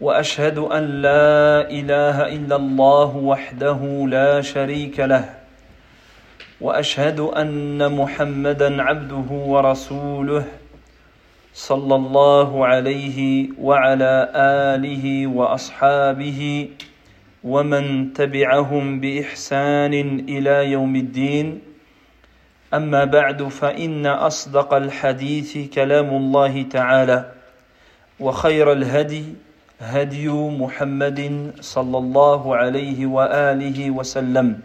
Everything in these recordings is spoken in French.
وأشهد أن لا إله إلا الله وحده لا شريك له وأشهد أن محمدا عبده ورسوله صلى الله عليه وعلى آله وأصحابه ومن تبعهم بإحسان إلى يوم الدين. أما بعد فإن أصدق الحديث كلام الله تعالى وخير الهدي هدي محمد صلى الله عليه وآله وسلم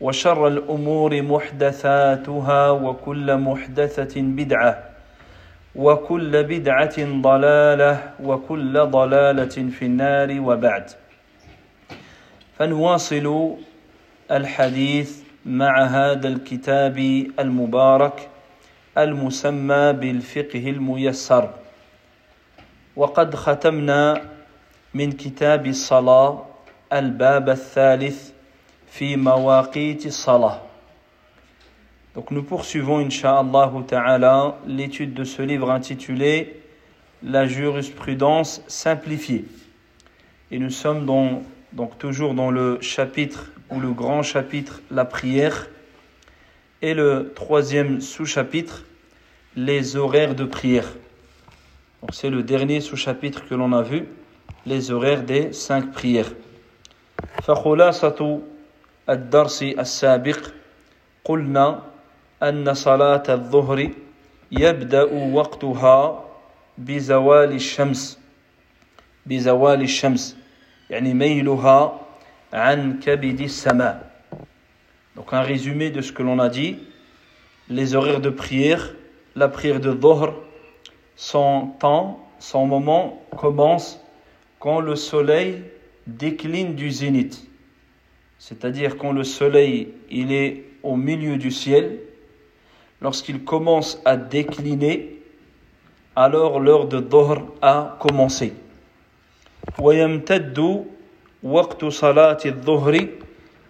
وشر الأمور محدثاتها وكل محدثة بدعة وكل بدعة ضلالة وكل ضلالة في النار وبعد. فنواصل الحديث مع هذا الكتاب المبارك المسمى بالفقه الميسر. وقد ختمنا من كتاب الصلاة الباب الثالث في مواقيت الصلاة Donc nous poursuivons, Inch'Allah Ta'ala, l'étude de ce livre intitulé La jurisprudence simplifiée. Et nous sommes dans, donc toujours dans le chapitre, ou le grand chapitre, la prière, et le troisième sous-chapitre, les horaires de prière. Donc c'est le dernier sous-chapitre que l'on a vu, les horaires des cinq prières. فخلاصة الدرس السابق قلنا أن صلاة الظهر يبدأ وقتها بزوال الشمس بزوال الشمس يعني ميلها عن كبد السماء Donc un résumé de ce que l'on a dit, les horaires de prière, la prière de Dhuhr, son temps, son moment commence quand le soleil décline du zénith. C'est-à-dire quand le soleil il est au milieu du ciel, lorsqu'il commence à décliner, alors l'heure de Dhuhr a commencé. ويمتد وقت صلاة الظهر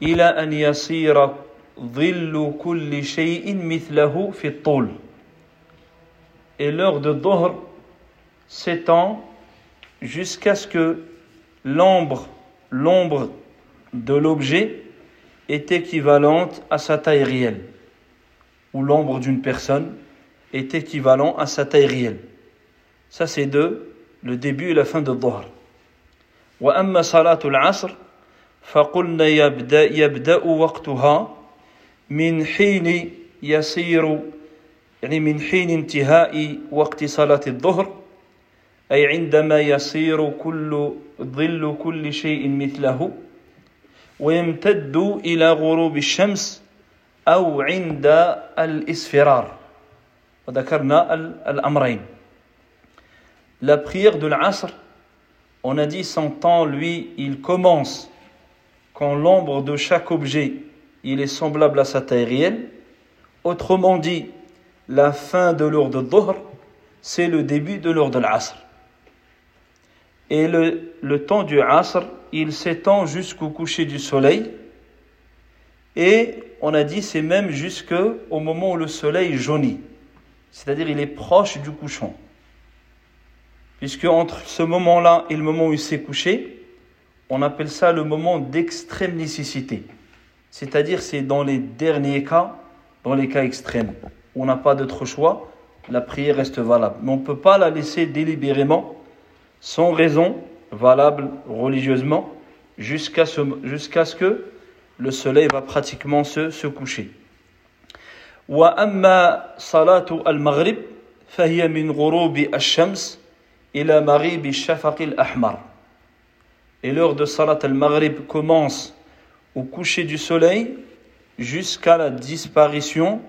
إلى أن يصير ظل كل شيء مثله في الطول et l'heure de Dhuhr s'étend jusqu'à ce que l'ombre, l'ombre de l'objet est équivalente à sa taille réelle, ou l'ombre d'une personne est équivalent à sa taille réelle. Ça c'est de le début et la fin de Dhuhr. وأما صلاة العصر فقلنا يبدأ, يبدأ وقتها من حين يصير يعني من حين انتهاء وقت صلاة الظهر أي عندما يصير كل ظل كل شيء مثله ويمتد إلى غروب الشمس أو عند الإسفرار وذكرنا الأمرين La prière de l'Asr, on a dit son temps, lui, il commence quand l'ombre de chaque objet, il est semblable à sa taille réelle. Autrement dit, la fin de l'heure de Dhuhr, c'est le début de l'heure de l'Asr. Et le, le temps du Asr, il s'étend jusqu'au coucher du soleil. Et on a dit c'est même jusqu'au moment où le soleil jaunit. C'est-à-dire il est proche du couchant. Puisque entre ce moment-là et le moment où il s'est couché, on appelle ça le moment d'extrême nécessité. C'est-à-dire c'est dans les derniers cas, dans les cas extrêmes on n'a pas d'autre choix, la prière reste valable. Mais on ne peut pas la laisser délibérément, sans raison valable religieusement, jusqu'à ce, jusqu'à ce que le soleil va pratiquement se, se coucher. وأما صلاة المغرب فهي من غروب الشمس إلى مغيب الشفق الأحمر. Et l'heure de Salat al-Maghrib commence au coucher du soleil jusqu'à la disparition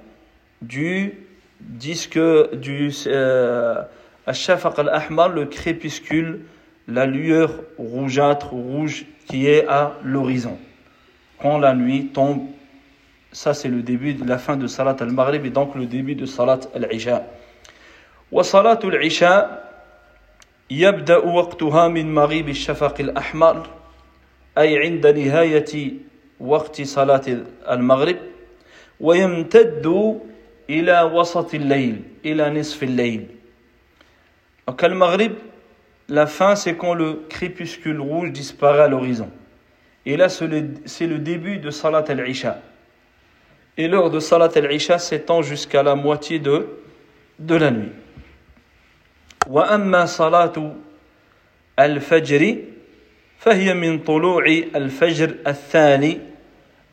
du disque du euh, al-Ahmar, le crépuscule la lueur rougeâtre, rouge qui est à l'horizon. Quand la nuit tombe, ça c'est le début de la fin de Salat al-Maghrib et donc le début de Salat al-Isha. وصلاة العشاء يبدأ وقتها من مغيب الشفق الأحمر أي عند نهاية وقت صلاة المغرب ويمتد إلى وسط الليل إلى نصف الليل Donc al-Maghrib, la fin c'est quand le crépuscule rouge disparaît à l'horizon. Et là c'est le début de Salat al-Isha. Et l'heure de Salat al-Isha s'étend jusqu'à la moitié de, de la nuit. وأما صلاة الفجر فهي من طلوع الفجر الثاني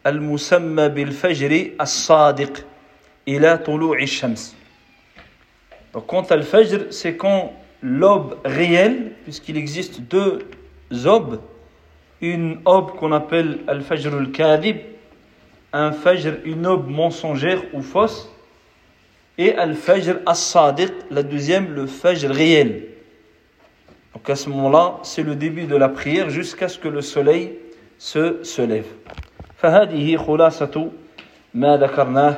المسمى بالفجر الصادق إلى طلوع الشمس. Donc quant à al-Fajr, c'est quand l'aube réelle, puisqu'il existe deux aubes, une aube qu'on appelle al-Fajr al-Kadib, un Fajr, une aube mensongère ou fausse, et Al-Fajr As-Sadiq, la deuxième, le Fajr réel. Donc à ce moment-là, c'est le début de la prière jusqu'à ce que le soleil se, se lève. فهذه خلاصة ما ذكرناه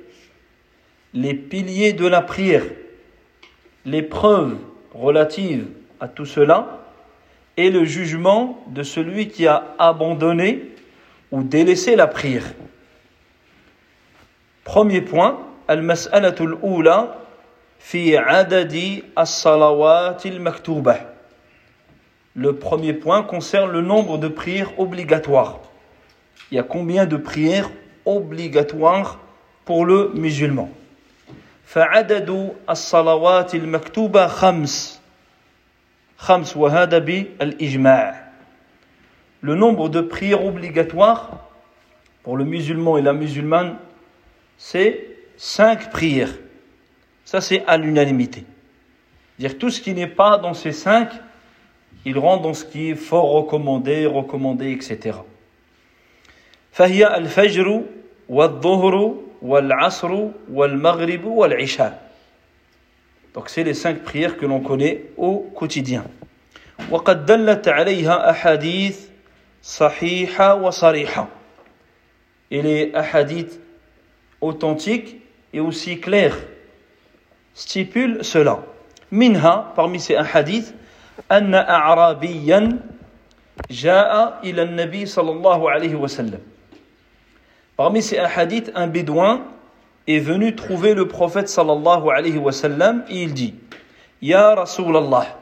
les piliers de la prière, les preuves relatives à tout cela et le jugement de celui qui a abandonné ou délaissé la prière. Premier point, al-mas'alatu adadi as-salawat. Le premier point concerne le nombre de prières obligatoires. Il y a combien de prières obligatoires pour le musulman? فعدد الصلوات المكتوبة خمس خمس وهذا بالإجماع Le nombre de prières obligatoires pour le musulman et la musulmane, c'est cinq prières. Ça, c'est à l'unanimité. Dire tout ce qui n'est pas dans ces cinq, il rentre dans ce qui est fort recommandé, recommandé, etc. فهي الفجر والظهر والعصر والمغرب والعشاء. Donc c'est les cinq prières que l'on connaît au quotidien. وقد دلت عليها أحاديث صحيحة وصريحة. Et les hadiths authentiques et aussi clair stipule cela. Minha, parmi ces hadiths, أن أعرابيا جاء إلى النبي صلى الله عليه وسلم. Parmi ces hadiths, un bédouin est venu trouver le prophète sallallahu alayhi wa sallam et il dit Ya Rasulallah,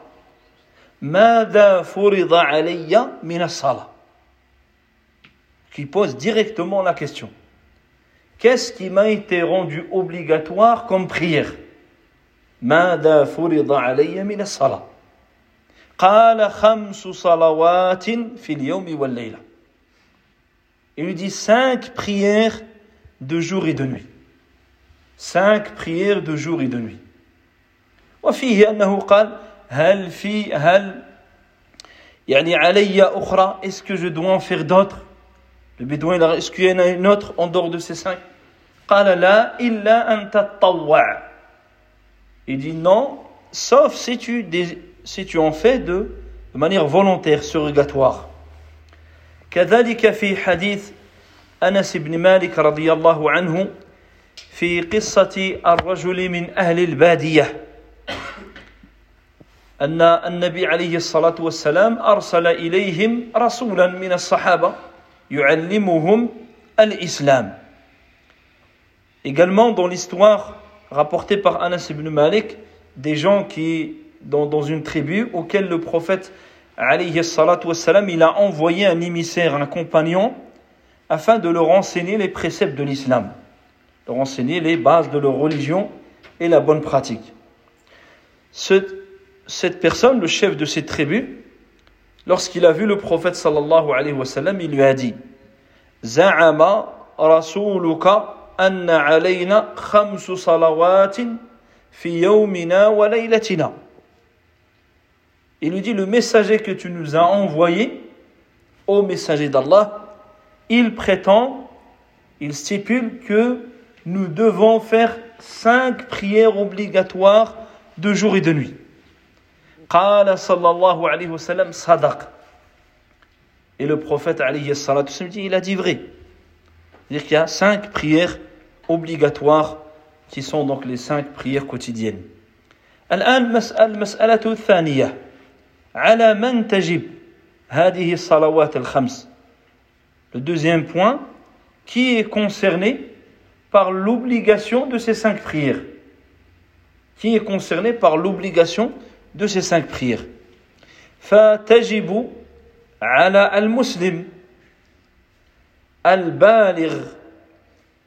Mada furida alayya min Qui pose directement la question Qu'est-ce qui m'a été rendu obligatoire comme prière? Mada furida alayya min as-salah. Qala khamsu salawatin fil yawmi wal. Il lui dit cinq prières de jour et de nuit. Cinq prières de jour et de nuit. وفيه أنه قال هل في هل يعني علي أخرى Est-ce que je dois en faire d'autres Le bédouin, est-ce qu'il y en a une autre en dehors de ces cinq قال لا إلا أن تطوع Il dit non, sauf si tu, si tu en fais de, de manière volontaire, surrogatoire. كذلك في حديث أنس بن مالك رضي الله عنه في قصة الرجل من أهل البادية أن النبي عليه الصلاة والسلام أرسل إليهم رسولا من الصحابة يعلمهم الإسلام. Également dans l'histoire rapportée par Anas ibn Malik, des gens qui, dans, dans une tribu, auquel le prophète alayhi wassalam, il a envoyé un émissaire, un compagnon, afin de leur enseigner les préceptes de l'islam, leur enseigner les bases de leur religion et la bonne pratique. Ce, cette personne, le chef de cette tribu, lorsqu'il a vu le prophète sallallahu alayhi wa sallam, il lui a dit Za'ama rasuluka anna alayna khamsu salawatin fi yawmina wa laylatina. Il lui dit Le messager que tu nous as envoyé, ô messager d'Allah, il prétend, il stipule que nous devons faire cinq prières obligatoires de jour et de nuit. قال صلى الله عليه وسلم صدق Et le prophète عليه الصلاة والسلام dit, il a dit vrai. C'est-à-dire qu'il y a cinq prières obligatoires qui sont donc les cinq prières quotidiennes. الآن المسألة الثانية على من تجب هذه الصلوات الخمس Le deuxième point, qui est concerné par l'obligation de ces cinq prières Qui est concerné par l'obligation de ces cinq prières فتجب على المسلم البالغ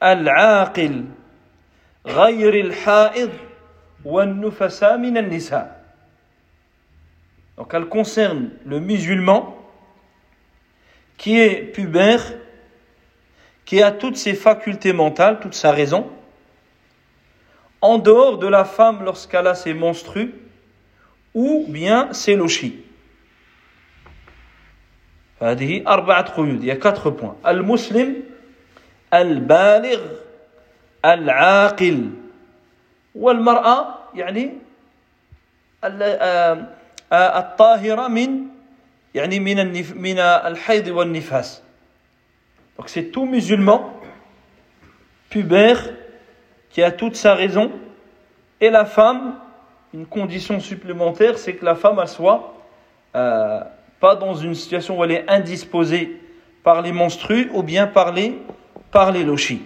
العاقل غير الحائض والنفساء من النساء donc elle concerne le musulman qui est pubère, qui a toutes ses facultés mentales, toute sa raison, en dehors de la femme lorsqu'elle a ses monstrues ou bien ses lochis. Il y a quatre points. Al-Muslim, Al-Baligh, Al-Aqil. Ou Al-Mar'a, yani, euh, الطاهرة من يعني من النف من الحيض والنفاس donc c'est tout musulman pubère qui a toute sa raison et la femme une condition supplémentaire c'est que la femme elle soit euh, pas dans une situation où elle est indisposée par les menstrues ou bien par les par les lochis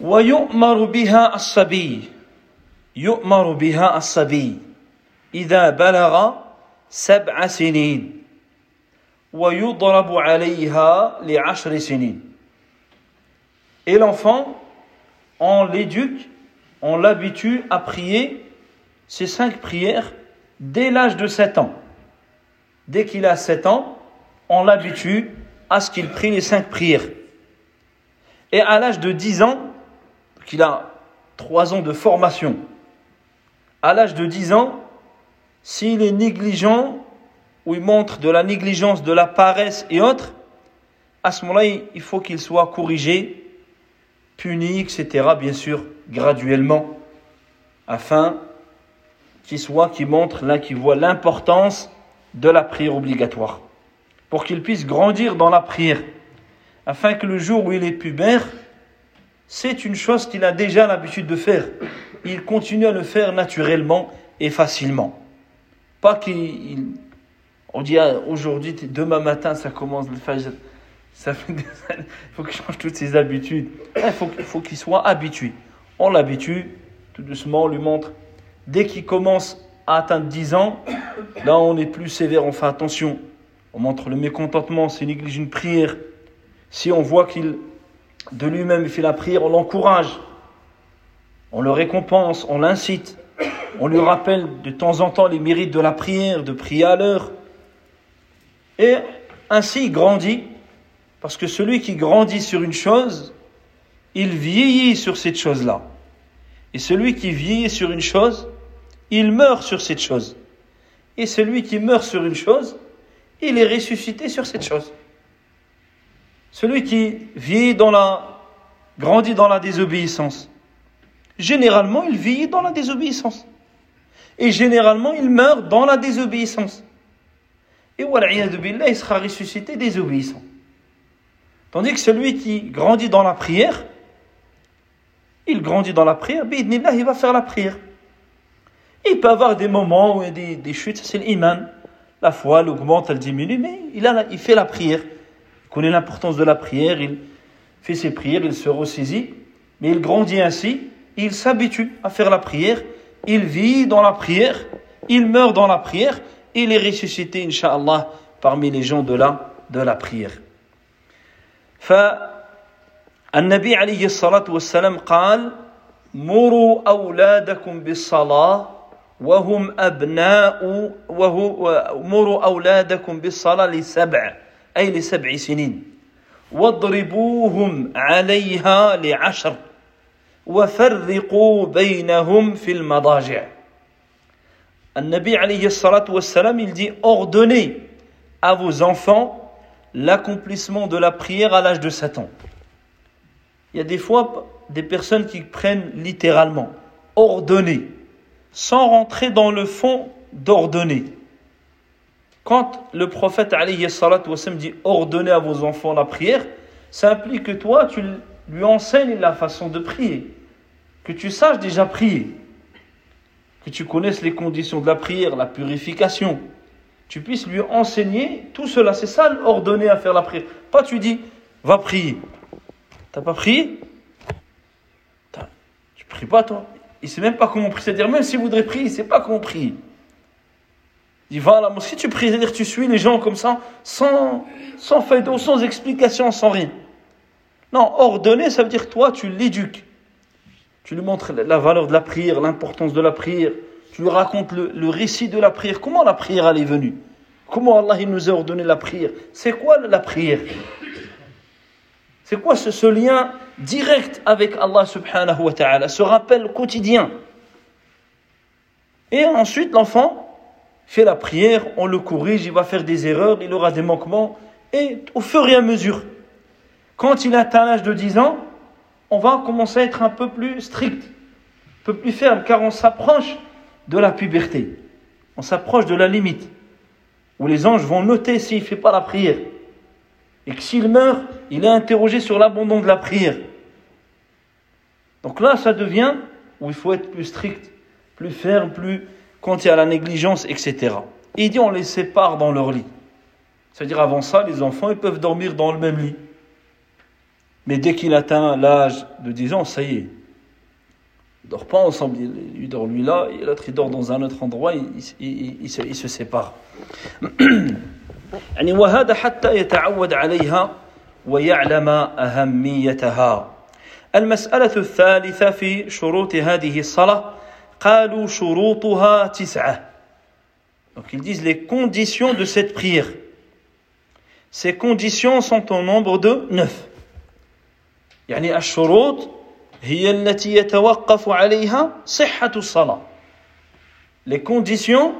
ويؤمر بها الصبي يؤمر بها الصبي إذا بلغ سبع سنين ويضرب عليها لعشر سنين Et l'enfant, on l'éduque, on l'habitue à prier ces cinq prières dès l'âge de 7 ans. Dès qu'il a 7 ans, on l'habitue à ce qu'il prie les cinq prières. Et à l'âge de 10 ans, qu'il a 3 ans de formation, à l'âge de 10 ans, s'il est négligent ou il montre de la négligence, de la paresse et autres, à ce moment-là, il faut qu'il soit corrigé, puni, etc., bien sûr, graduellement, afin qu'il soit, qu'il montre, là, qu'il voit l'importance de la prière obligatoire, pour qu'il puisse grandir dans la prière, afin que le jour où il est pubère, c'est une chose qu'il a déjà l'habitude de faire. Il continue à le faire naturellement et facilement. Qu'il. On dit ah, aujourd'hui, demain matin, ça commence le fajr. Des années. Il faut qu'il change toutes ses habitudes. Il faut, faut qu'il soit habitué. On l'habitue, tout doucement, on lui montre. Dès qu'il commence à atteindre 10 ans, là on est plus sévère, on fait attention. On montre le mécontentement, s'il néglige une prière. Si on voit qu'il de lui-même fait la prière, on l'encourage. On le récompense, on l'incite. On lui rappelle de temps en temps les mérites de la prière, de prier à l'heure. Et ainsi il grandit, parce que celui qui grandit sur une chose, il vieillit sur cette chose-là. Et celui qui vieillit sur une chose, il meurt sur cette chose. Et celui qui meurt sur une chose, il est ressuscité sur cette chose. Celui qui vieillit dans la, grandit dans la désobéissance, généralement il vieillit dans la désobéissance. Et généralement, il meurt dans la désobéissance. Et billah, il sera ressuscité désobéissant. Tandis que celui qui grandit dans la prière, il grandit dans la prière, il va faire la prière. il peut avoir des moments où il y a des, des chutes, c'est l'iman. La foi, elle augmente, elle diminue, mais il, a, il fait la prière. Il connaît l'importance de la prière, il fait ses prières, il se ressaisit, mais il grandit ainsi, il s'habitue à faire la prière, il vit dans la prière, il meurt dans la prière, il est ressuscité, inshallah, parmi les gens de la, de la prière. فالنبي عليه الصلاة والسلام قال مروا أولادكم بالصلاة وهم أبناء وهو مروا أولادكم بالصلاة لسبع أي لسبع سنين واضربوهم عليها لعشر وفرقوا بينهم في المضاجع النبي عليه الصلاة والسلام il dit ordonnez à vos enfants l'accomplissement de la prière à l'âge de 7 ans. Il y a des fois des personnes qui prennent littéralement ordonner sans rentrer dans le fond d'ordonner. Quand le prophète dit ordonnez à vos enfants la prière, ça implique que toi, tu lui enseignes la façon de prier, que tu saches déjà prier, que tu connaisses les conditions de la prière, la purification, tu puisses lui enseigner tout cela. C'est ça ordonner à faire la prière. Pas tu dis, va prier. T'as pas prié? Tu pries pas toi? Il sait même pas comment prier. C'est-à-dire, même s'il voudrait prier, il sait pas comment prier. Il va à la mosquée, tu pries, c'est-à-dire tu suis les gens comme ça, sans, sans d'eau, sans explication, sans rien. Non, ordonner, ça veut dire toi, tu l'éduques. Tu lui montres la valeur de la prière, l'importance de la prière. Tu lui racontes le, récit de la prière. Comment la prière elle est venue? Comment Allah nous a ordonné la prière? C'est quoi la prière? C'est quoi ce, ce lien direct avec Allah subhanahu wa ta'ala, ce rappel quotidien? Et ensuite, l'enfant fait la prière, on le corrige, il va faire des erreurs, il aura des manquements, et au fur et à mesure, quand il atteint l'âge de 10 ans, on va commencer à être un peu plus strict, un peu plus ferme, car on s'approche de la puberté, on s'approche de la limite, où les anges vont noter s'il ne fait pas la prière. Et que s'il meurt, il est interrogé sur l'abandon de la prière. Donc là, ça devient où il faut être plus strict, plus ferme, plus quand il y a la négligence, etc. Et il dit on les sépare dans leur lit. C'est-à-dire avant ça, les enfants, ils peuvent dormir dans le même lit. Mais dès qu'il atteint l'âge de 10 ans, ça y est. Ils ne dorment pas ensemble. Il dort lui là, et l'autre il dort dans un autre endroit, ils, ils, se, ils se séparent. يعني وهذا حتى يتعود عليها ويعلم أهميتها المسألة الثالثة في شروط هذه الصلاة قالوا شروطها تسعة Donc ils disent les conditions de cette prière. Ces conditions sont au nombre de neuf. يعني الشروط هي التي يتوقف عليها صحة الصلاة. Les conditions,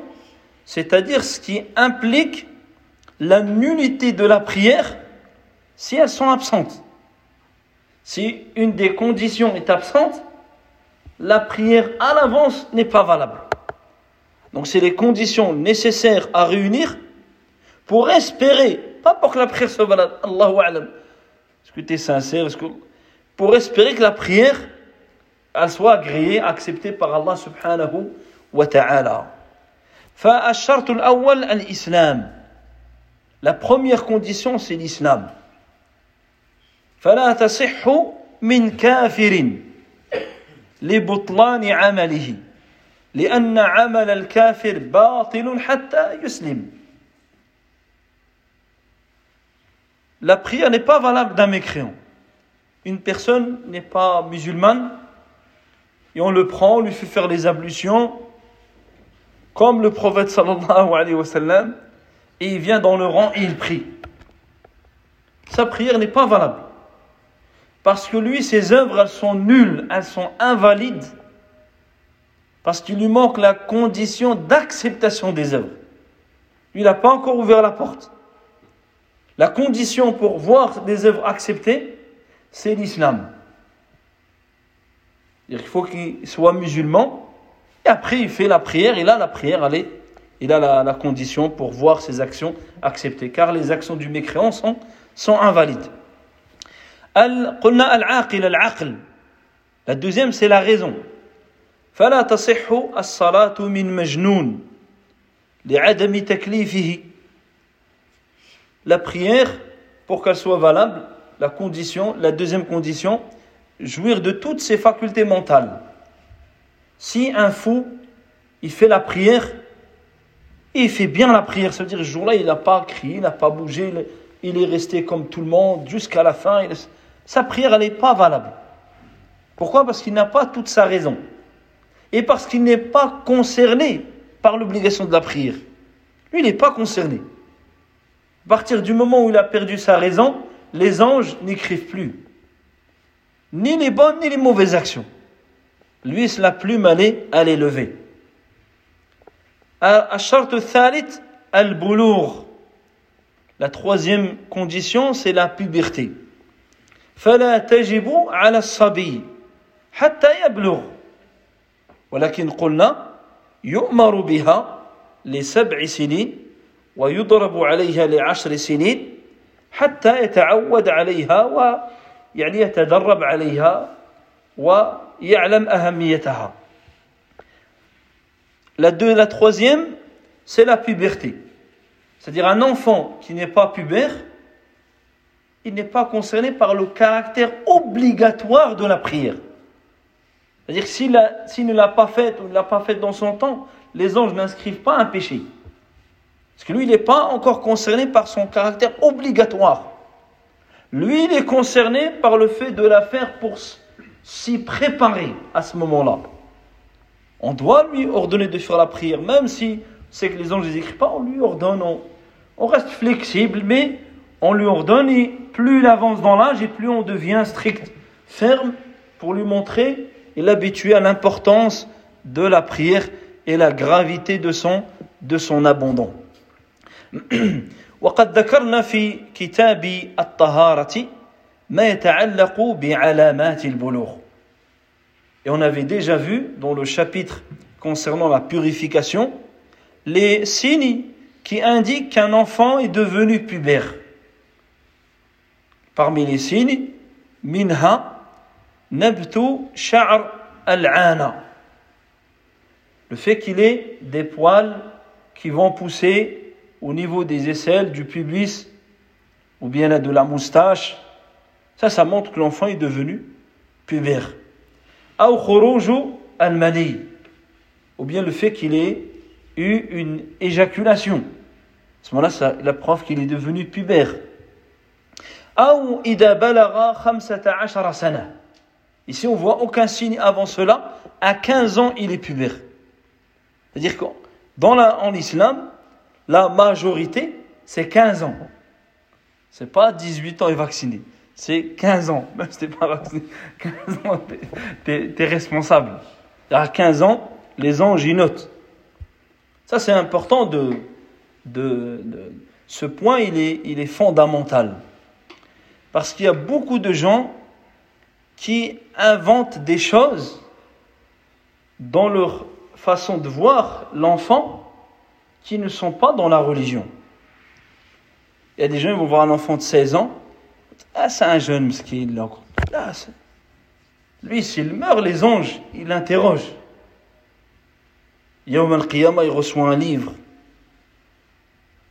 c'est-à-dire ce qui implique la nullité de la prière si elles sont absentes. Si une des conditions est absente, la prière à l'avance n'est pas valable. Donc c'est les conditions nécessaires à réunir pour espérer, pas pour que la prière soit valable, Allahu A'lam. Est-ce que tu es sincère que... Pour espérer que la prière elle soit agréée, acceptée par Allah subhanahu wa ta'ala. فالشرط الأول الإسلام la première condition, c'est l'islam. فلا تصح من كافر لبطلان عمله لأن عمل الكافر باطل حتى يسلم La prière n'est pas valable d'un mécréant. Une personne n'est pas musulmane et on le prend, on lui fait faire les ablutions comme le prophète sallallahu alayhi wa sallam et il vient dans le rang et il prie. Sa prière n'est pas valable. Parce que lui, ses œuvres, elles sont nulles, elles sont invalides. Parce qu'il lui manque la condition d'acceptation des œuvres. Lui, il n'a pas encore ouvert la porte. La condition pour voir des œuvres acceptées, c'est l'islam. Il faut qu'il soit musulman, et après il fait la prière, et là la prière, elle est il a la, la, condition pour voir ses actions acceptées, car les actions du mécréant sont, sont invalides. La deuxième, c'est la raison. فلا تصح الصلاة من مجنون لعدم تكليفه La prière, pour qu'elle soit valable, la condition, la deuxième condition, jouir de toutes ses facultés mentales. Si un fou, il fait la prière, il fait bien la prière. Ça veut dire, ce jour-là, il n'a pas crié, il n'a pas bougé, il est resté comme tout le monde jusqu'à la fin. Sa prière, elle n'est pas valable. Pourquoi? Parce qu'il n'a pas toute sa raison. et parce qu'il n'est pas concerné par l'obligation de la prière. Lui, il n'est pas concerné. À partir du moment où il a perdu sa raison, les anges n'écrivent plus. Ni les bonnes ni les mauvaises actions. Lui, c'est la plume à les lever. الشرط الثالث البلوغ La troisième condition, c'est la puberté. فلا تجب على الصبي حتى يبلغ ولكن قلنا يؤمر بها لسبع سنين ويضرب عليها لعشر سنين حتى يتعود عليها ويعني يتدرب عليها ويعلم أهميتها La, deux, la troisième, c'est la puberté. C'est-à-dire un enfant qui n'est pas pubère, il n'est pas concerné par le caractère obligatoire de la prière. C'est-à-dire s'il ne l'a pas fait ou ne l'a pas fait dans son temps, les anges n'inscrivent pas un péché. Parce que lui, il n'est pas encore concerné par son caractère obligatoire. Lui, il est concerné par le fait de la faire pour s'y préparer à ce moment-là. On doit lui ordonner de faire la prière, même si c'est que les anges ne les écrivent pas, on lui ordonne, on, reste flexible, mais on lui ordonne et plus il avance dans l'âge et plus on devient strict, ferme, pour lui montrer et l'habituer à l'importance de la prière et la gravité de son, de son abandon. وقد ذكرنا في كتاب الطهارة ما يتعلق بعلامات البلوغ et on avait déjà vu dans le chapitre concernant la purification les signes qui indiquent qu'un enfant est devenu pubère. Parmi les signes, minha nabtu sha'r al-ana. Le fait qu'il ait des poils qui vont pousser au niveau des aisselles, du pubis, ou bien de la moustache, ça, ça montre que l'enfant est devenu pubère al ou bien le fait qu'il ait eu une éjaculation. À ce moment-là, la preuve qu'il est devenu pubère. Ici, on voit aucun signe avant cela. À 15 ans, il est pubère. C'est-à-dire que dans la, en islam, la majorité, c'est 15 ans. C'est pas 18 ans et vacciné c'est 15 ans. Même si pas vacciné, 15 ans, tu es, responsable. À 15 ans, les anges y notent. Ça, c'est important Ce point, il est, il est fondamental. Parce qu'il y a beaucoup de gens qui inventent des choses dans leur façon de voir l'enfant qui ne sont pas dans la religion. Il y a des gens qui vont voir un enfant de 16 ans, ah, c'est un jeune mesquin, là. Ah, lui, s'il meurt, les anges, il l'interroge. Yom al-Qiyamah, il reçoit un livre.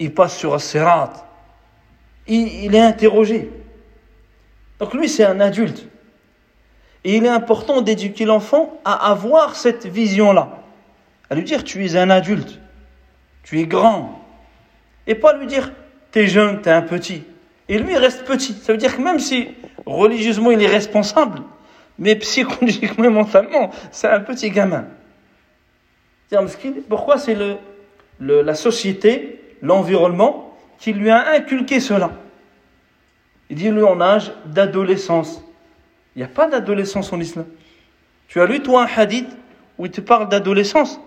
Il passe sur As-Sirat. Il, il est interrogé. Donc lui, c'est un adulte. Et il est important d'éduquer l'enfant à avoir cette vision-là. À lui dire, tu es un adulte. Tu es grand. Et pas lui dire, t'es jeune, t'es un petit. Et lui, il reste petit. Ça veut dire que même si religieusement il est responsable, mais psychologiquement et mentalement, c'est un petit gamin. Pourquoi c'est la société, l'environnement qui lui a inculqué cela? Il dit lui en âge d'adolescence. Il n'y a pas d'adolescence en islam. Tu as lu toi un hadith où il te parle d'adolescence?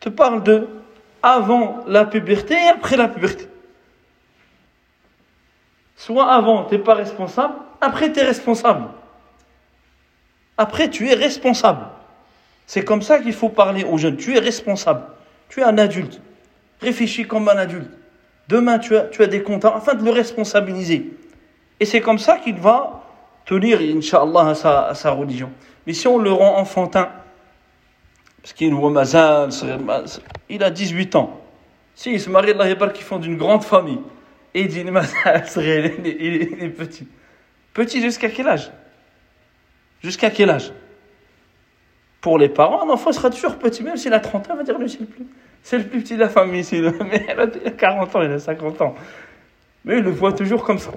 Il te parle de avant la puberté et après la puberté. Soit avant, tu n'es pas responsable, après, tu es responsable. Après, tu es responsable. C'est comme ça qu'il faut parler aux jeunes. Tu es responsable. Tu es un adulte. Réfléchis comme un adulte. Demain, tu as, tu as des comptes afin de le responsabiliser. Et c'est comme ça qu'il va tenir, Inch'Allah, à sa, à sa religion. Mais si on le rend enfantin, il a 18 ans. Si il se marie, Allah qui font d'une grande famille. Et il dit, il est petit. Petit jusqu'à quel âge? Jusqu'à quel âge? Pour les parents, un enfant sera toujours petit, même s'il a 30 ans, il va dire, c'est le plus, c'est le plus petit de la famille, mais il a 40 ans, il a 50 ans. Mais il le voit toujours comme ça.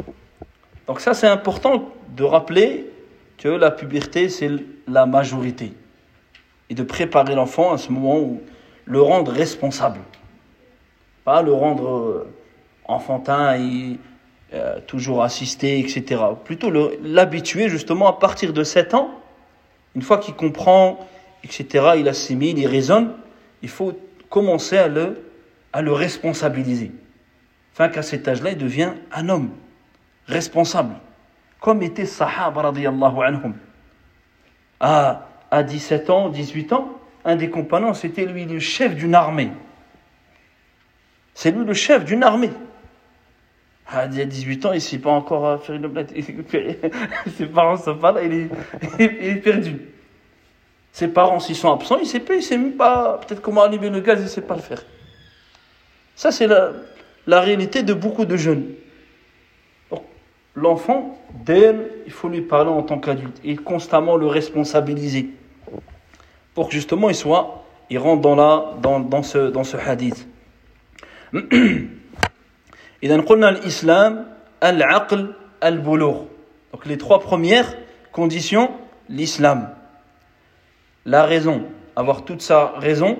Donc ça, c'est important de rappeler que la puberté, c'est la majorité. Et de préparer l'enfant à ce moment où le rendre responsable. Pas le rendre euh, enfantin et euh, toujours assister, etc. Plutôt l'habituer justement à partir de 7 ans, une fois qu'il comprend, etc., il assimile, il raisonne, il faut commencer à le, à le responsabiliser. Enfin qu'à cet âge-là, il devient un homme responsable, comme était Sahaba radiallahu anhum. À, à 17 ans, 18 ans, un des compagnons, c'était lui le chef d'une armée. C'est lui le chef d'une armée. Ah, il y a 18 ans, il ne sait pas encore faire une. Ses parents sont pas là, il est, perdu. Ses parents, s'ils sont absents, il ne sait pas, il sait même pas, peut-être comment allumer le gaz, il ne sait pas le faire. Ça, c'est la, la réalité de beaucoup de jeunes. L'enfant, dès il faut lui parler en tant qu'adulte et constamment le responsabiliser pour que justement il soit, il rentre dans, la, dans, dans, ce, dans ce hadith. إذا قلنا الإسلام العقل البلوغ donc les trois premières conditions l'islam la raison avoir toute sa raison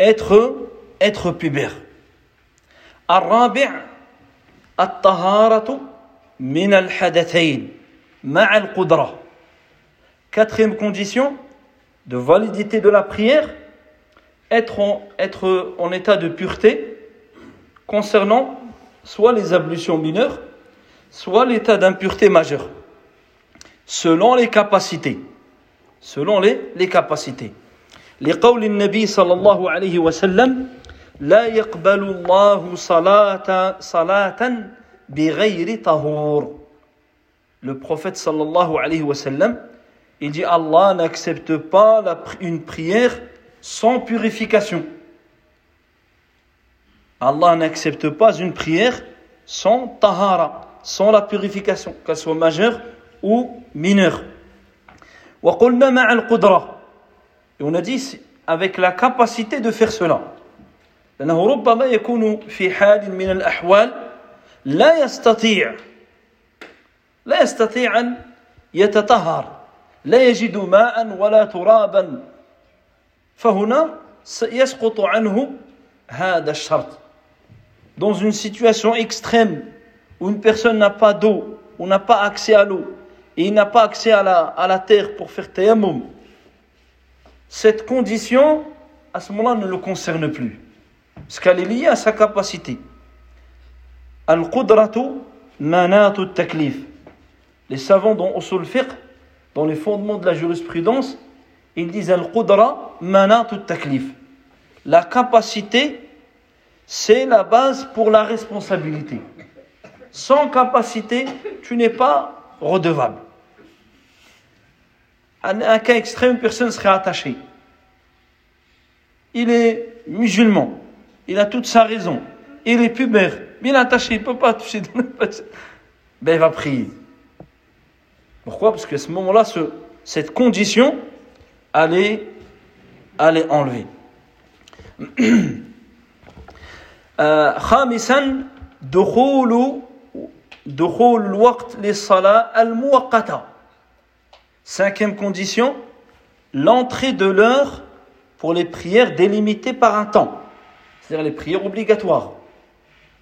être être pubère الرابع الطهارة من الحدثين مع القدرة quatrième condition de validité de la prière être en, être en état de pureté concernant soit les ablutions mineures, soit l'état d'impureté majeure, selon les capacités. Selon les, les capacités. لقول النبي صلى الله عليه وسلم لا يقبل الله صلاة صلاة بغير طهور Le prophète sallallahu alayhi wa sallam, il dit Allah n'accepte pas la, une prière sans purification. Allah n'accepte pas une prière sans tahara, sans la purification, qu'elle soit majeure ou mineure. Et on a dit avec la capacité de faire cela. لأنه ربما يكون في حال من الأحوال لا يستطيع لا يستطيع أن يتطهر لا يجد ماء ولا ترابا فهنا يسقط عنه هذا الشرط dans une situation extrême où une personne n'a pas d'eau, ou n'a pas accès à l'eau, et il n'a pas accès à la, à la terre pour faire tayammum, cette condition, à ce moment-là, ne le concerne plus. Parce qu'elle est liée à sa capacité. Al-Qudratu manatu taklif. Les savants dans Usul Fiqh, dans les fondements de la jurisprudence, ils disent Al-Qudra manatu taklif. La capacité c'est la base pour la responsabilité. Sans capacité, tu n'es pas redevable. En un cas extrême, une personne serait attachée. Il est musulman, il a toute sa raison, il est pubère, bien attaché, il ne peut pas toucher Ben il va prier. Pourquoi Parce qu'à ce moment-là, cette condition, allait, allait enlever. خامسا دخول دخول الوقت للصلاة المؤقتة Cinquième condition, l'entrée de l'heure pour les prières délimitées par un temps, c'est-à-dire les prières obligatoires.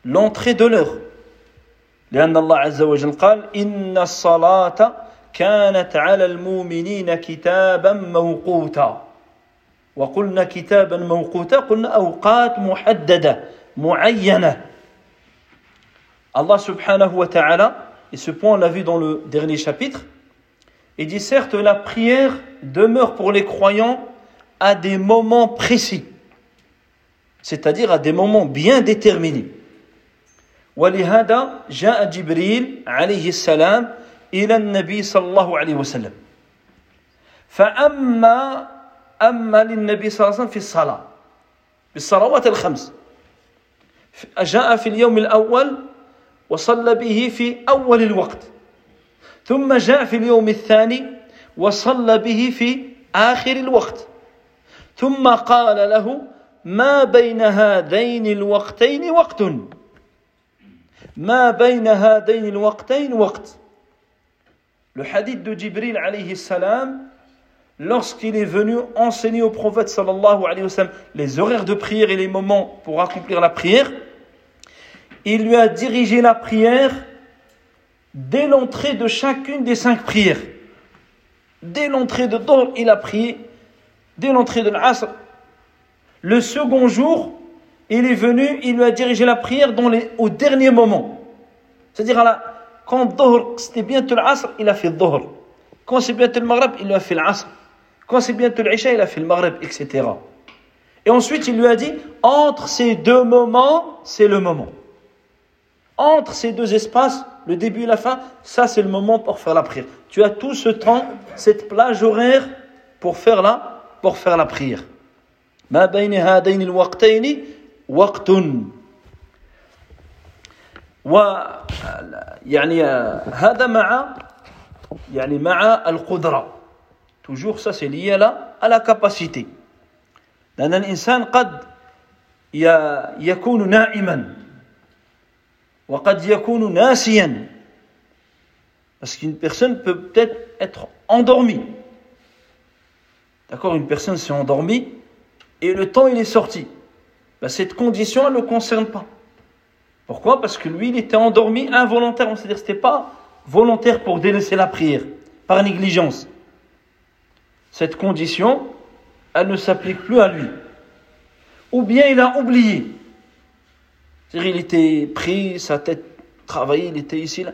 L'entrée de l'heure. لأن الله عز وجل قال إن الصلاة كانت على المؤمنين كتابا موقوتا وقلنا كتابا موقوتا قلنا أوقات محددة Allah subhanahu wa ta'ala, et ce point on l'a vu dans le dernier chapitre, il dit certes la prière demeure pour les croyants à des moments précis, c'est-à-dire à des moments bien déterminés. ولهذا جاء جبريل عليه السلام إلى النبي صلى الله عليه وسلم. فأما أما للنبي صلى الله عليه وسلم في الصلاة بالصلوات الخمس. جاء في اليوم الأول وصلى به في أول الوقت. ثم جاء في اليوم الثاني وصلى به في آخر الوقت. ثم قال له ما بين هذين الوقتين وقت؟ ما بين هذين الوقتين وقت. Le hadith de Jibril alayhi salam lorsqu'il est venu enseigner au prophète sallallahu alayhi les horaires de prière et les moments pour accomplir la prière, il lui a dirigé la prière dès l'entrée de chacune des cinq prières. Dès l'entrée de Dor, il a prié. Dès l'entrée de l'Asr. Le second jour, il est venu, il lui a dirigé la prière dans les, au dernier moment. C'est-à-dire, quand Dor, c'était bientôt l'Asr, il a fait Dor. Quand c'est bientôt le Maghreb, il a fait l'Asr. Quand c'est bientôt l'Isha, il a fait le Maghreb, etc. Et ensuite, il lui a dit, entre ces deux moments, c'est le moment. Entre ces deux espaces, le début et la fin, ça c'est le moment pour faire la prière. Tu as tout ce temps, cette plage horaire pour faire la, pour faire la prière. ما بين هذين الوقتين وقت و يعني هذا مع يعني مع القدرة toujours ça c'est lié à la, à la capacité لأن الإنسان قد يكون نائما وقد يكون ناسيا parce qu'une personne peut peut-être être endormie d'accord une personne s'est endormie et le temps il est sorti ben, cette condition elle ne le concerne pas pourquoi? Parce que lui il était endormi involontairement c'est-à-dire c'était pas volontaire pour délaisser la prière par négligence cette condition elle ne s'applique plus à lui ou bien il a oublié c'est-à-dire, il était pris, sa tête travaillait, il était ici, là.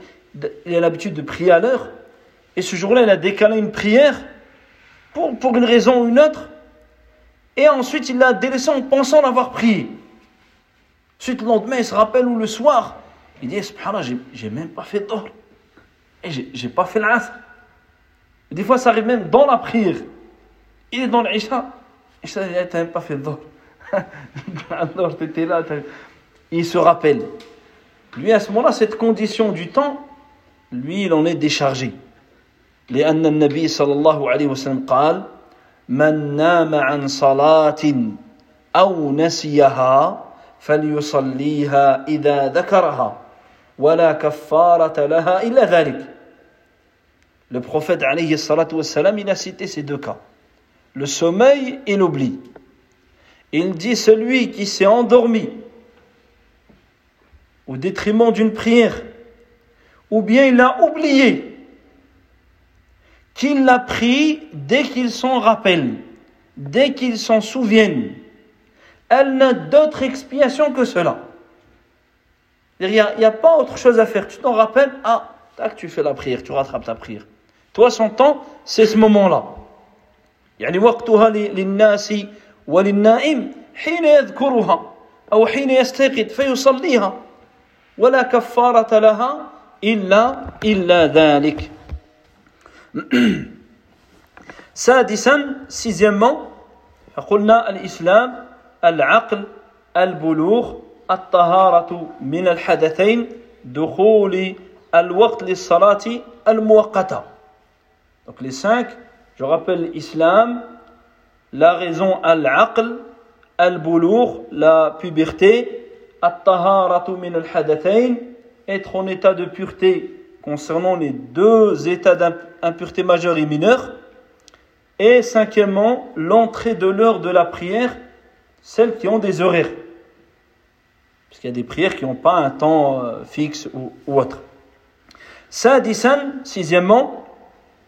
il a l'habitude de prier à l'heure. Et ce jour-là, il a décalé une prière pour, pour une raison ou une autre. Et ensuite, il l'a délaissé en pensant l'avoir prié. Ensuite, le lendemain, il se rappelle ou le soir, il dit Subhanallah, j'ai même pas fait d'or. Et j'ai pas fait l'asr. Des fois, ça arrive même dans la prière. Il est dans l'Isha. Et ça, il n'a même pas fait d'or. Alors, tu étais là, il se rappelle. Lui, à ce moment-là, cette condition du temps, lui, il en est déchargé. لأن النبي صلى الله عليه وسلم قال من نام عن صلاة أو نسيها فليصليها إذا ذكرها ولا كفارة لها إلا ذلك Le prophète alayhi salatu wassalam, il a cité ces deux cas. Le sommeil et l'oubli. Il dit celui qui s'est endormi au détriment d'une prière, ou bien il l'a oublié, qu'il l'a pris dès qu'il s'en rappelle, dès qu'il s'en souvienne. Elle n'a d'autre expiation que cela. Il n'y a, pas autre chose à faire. Tu t'en rappelles, ah, tac, tu fais la prière, tu rattrapes ta prière. Toi, son temps, c'est ce moment-là. يعني وقتها للناس وللنائم حين يذكرها أو حين يستيقظ فيصليها ولا كفارة لها إلا إلا ذلك سادسا سيزيمون قلنا الإسلام العقل البلوغ الطهارة من الحدثين دخول الوقت للصلاة المؤقتة Donc les cinq, je rappelle l'islam, la raison al-aql, al-boulour, la puberté, être en état de pureté concernant les deux états d'impureté majeure et mineure. Et cinquièmement, l'entrée de l'heure de la prière, celles qui ont des horaires. Parce qu'il y a des prières qui n'ont pas un temps euh, fixe ou, ou autre. Sadisan, sixièmement,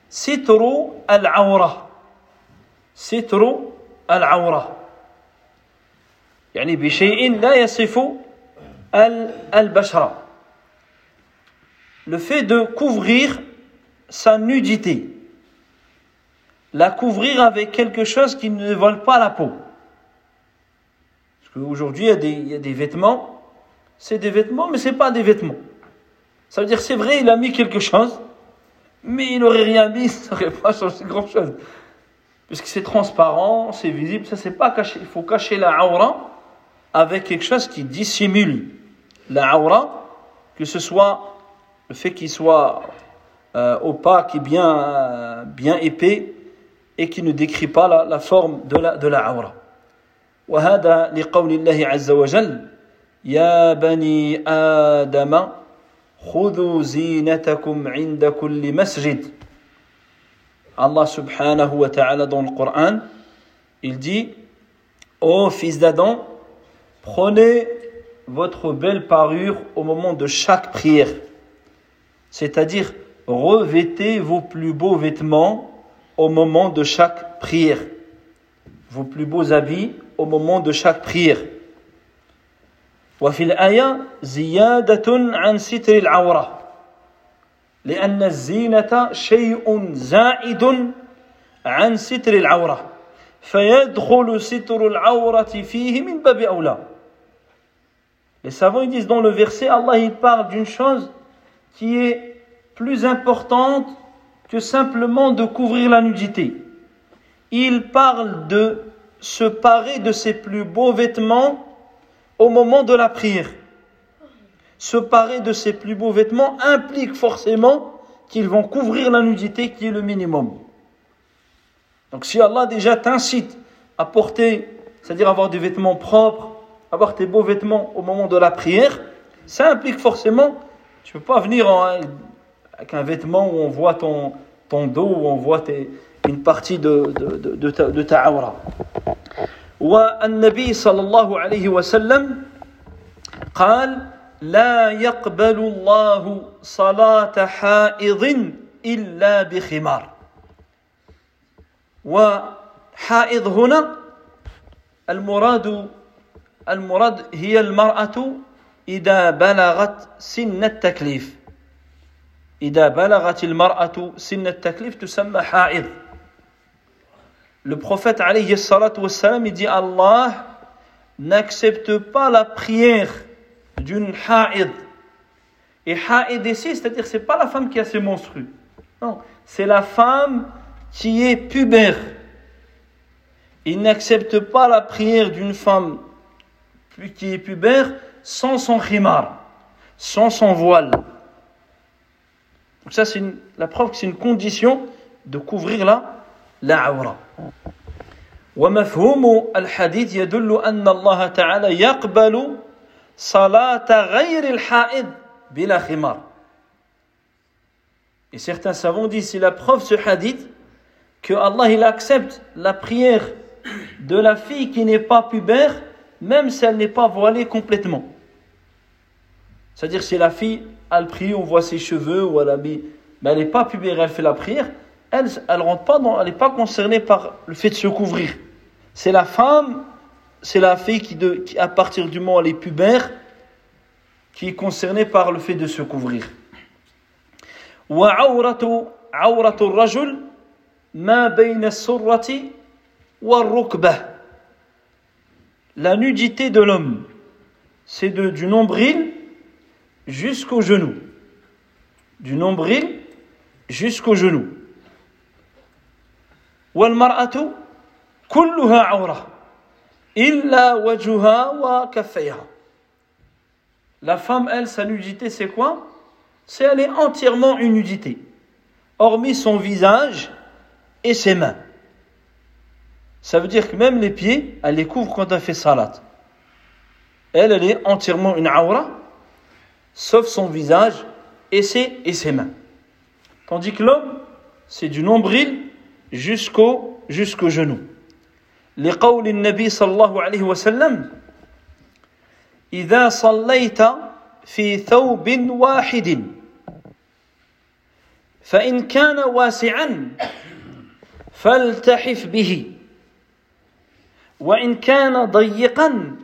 sitru al-awra. Sitru al-awra. يعني بشيء لا يصف al-bashara. Le fait de couvrir sa nudité. La couvrir avec quelque chose qui ne vole pas la peau. Il, il, y a des vêtements. C'est des vêtements, mais ce n'est pas des vêtements. Ça veut dire, c'est vrai, il a mis quelque chose, mais il n'aurait rien mis, ça n'aurait pas changé grand-chose. Puisque c'est transparent, c'est visible, ça c'est pas caché. Il faut cacher la aura avec quelque chose qui dissimule la aura, que ce soit le fait qu'il soit euh, opaque et bien, euh, bien épais et qui ne décrit pas la, la forme de la, de la aura. وهذا لقول الله عز وجل يا بني آدم خذوا زينتكم عند كل مسجد Allah subhanahu wa ta'ala dans le Coran, il dit Ô fils d'Adam, prenez votre belle parure au moment de chaque prière. C'est-à-dire, revêtez vos plus beaux vêtements au moment de chaque prière. Vos plus beaux habits au moment de chaque prière. وفي الآية زيادة عن ستر العورة لأن الزينة شيء زائد عن ستر العورة فيدخل ستر العورة فيه من باب أولى Les savants ils disent dans le verset, Allah il parle d'une chose qui est plus importante que simplement de couvrir la nudité. Il parle de se parer de ses plus beaux vêtements au moment de la prière. Se parer de ses plus beaux vêtements implique forcément qu'ils vont couvrir la nudité qui est le minimum. Donc si Allah déjà t'incite à porter, c'est-à-dire avoir des vêtements propres, avoir tes beaux vêtements au moment de la prière, ça implique forcément, tu ne peux pas venir avec un vêtement où on voit ton, ton dos, où on voit une partie de, de, de, ta, de ta aura. والنبي صلى الله عليه وسلم قال لا يقبل الله صلاة حائض إلا بخمار وحائض هنا المراد المراد هي المرأة إذا بلغت سن التكليف إذا بلغت المرأة سن التكليف تسمى حائض Le prophète alayhi dit Allah n'accepte pas la prière d'une ha'id. Et ha'id ici, c'est-à-dire c'est pas la femme qui a ses menstrues. Non, c'est la femme qui est pubère. Il n'accepte pas la prière d'une femme qui est pubère sans son khimar, sans son voile. Donc ça, c'est la preuve que c'est une condition de couvrir la, la aura. ومفهوم الحديث يدل أن الله تعالى يقبل صلاة غير الحائض بلا خمار Et certains savants disent, c'est la preuve ce hadith que Allah il accepte la prière de la fille qui n'est pas pubère, même si elle n'est pas voilée complètement. C'est-à-dire si la fille, elle prie, on voit ses cheveux, ou elle habille, mais elle n'est pas pubère, elle fait la prière, elle, n'est pas concernée par le fait de se couvrir. C'est la femme, c'est la fille qui, qui, à partir du moment où elle est pubère, qui est concernée par le fait de se couvrir. La nudité de l'homme, c'est du nombril jusqu'au genou. Du nombril jusqu'au genou. والمرأة كلها عورة إلا وجهها وكفيها La femme, elle, sa nudité, c'est quoi C'est elle est entièrement une nudité, hormis son visage et ses mains. Ça veut dire que même les pieds, elle les couvre quand elle fait salat. Elle, elle est entièrement une aura, sauf son visage et ses, et ses mains. Tandis que l'homme, c'est du nombril jusqu'au jusqu'au genou. لقول النبي صلى الله عليه وسلم إذا صليت في ثوب واحد فإن كان واسعا فالتحف به وإن كان ضيقا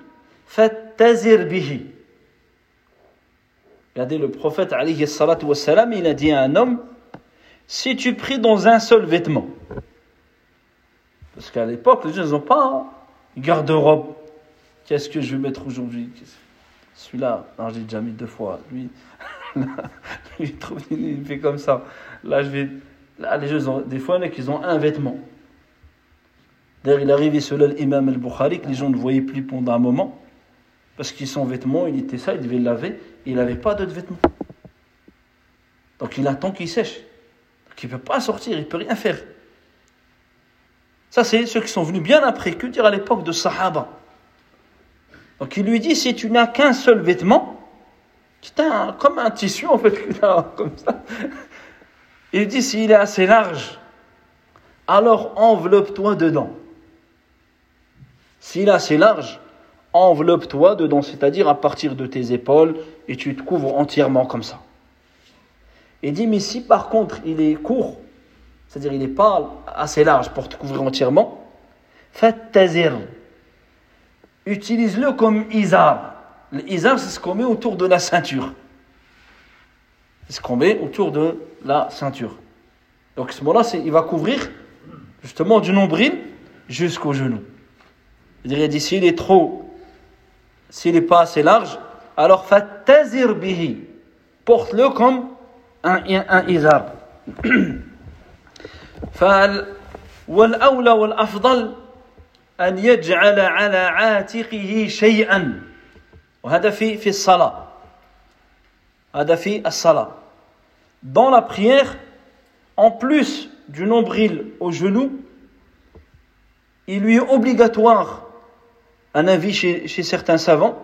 فاتزر به Regardez, le prophète, alayhi wassalam, il a dit à un homme, si tu pries dans un seul vêtement, Parce qu'à l'époque, les gens n'ont pas garde-robe. Qu'est-ce que je vais mettre aujourd'hui? Celui-là, j'ai déjà mis deux fois. Lui, il fait comme ça. Là, je vais. Là, les gens, ont, des fois, il y ont un vêtement. D'ailleurs, il arrivé cela l'imam al-Bukhari, que les gens ne voyaient plus pendant un moment. Parce que son vêtement, il était ça, il devait le laver, et il n'avait pas d'autres vêtements. Donc il attend qu'il sèche. Il ne peut pas sortir, il ne peut rien faire. Ça, c'est ceux qui sont venus bien après, que dire à l'époque de Sahaba? Donc il lui dit, si tu n'as qu'un seul vêtement, qui est comme un tissu en fait, comme ça, il dit, s'il est assez large, alors enveloppe-toi dedans. Si là c'est large, enveloppe-toi dedans, c'est-à-dire à partir de tes épaules, et tu te couvres entièrement comme ça. Et dit, mais si par contre il est court, c'est-à-dire il n'est pas assez large pour te couvrir entièrement, tazir. Utilise-le comme izar. L'izar, c'est ce qu'on met autour de la ceinture. C'est ce qu'on met autour de la ceinture. Donc ce moment-là, il va couvrir justement du nombril jusqu'au genou. Il dit, s'il est trop, s'il n'est pas assez large, alors tazir bihi. Porte-le comme un, un, un izar. والأولى والأفضل أن يجعل على عاتقه شيئا وهذا في في الصلاة هذا في الصلاة dans la prière en plus du nombril au genou il lui est obligatoire un avis chez, chez certains savants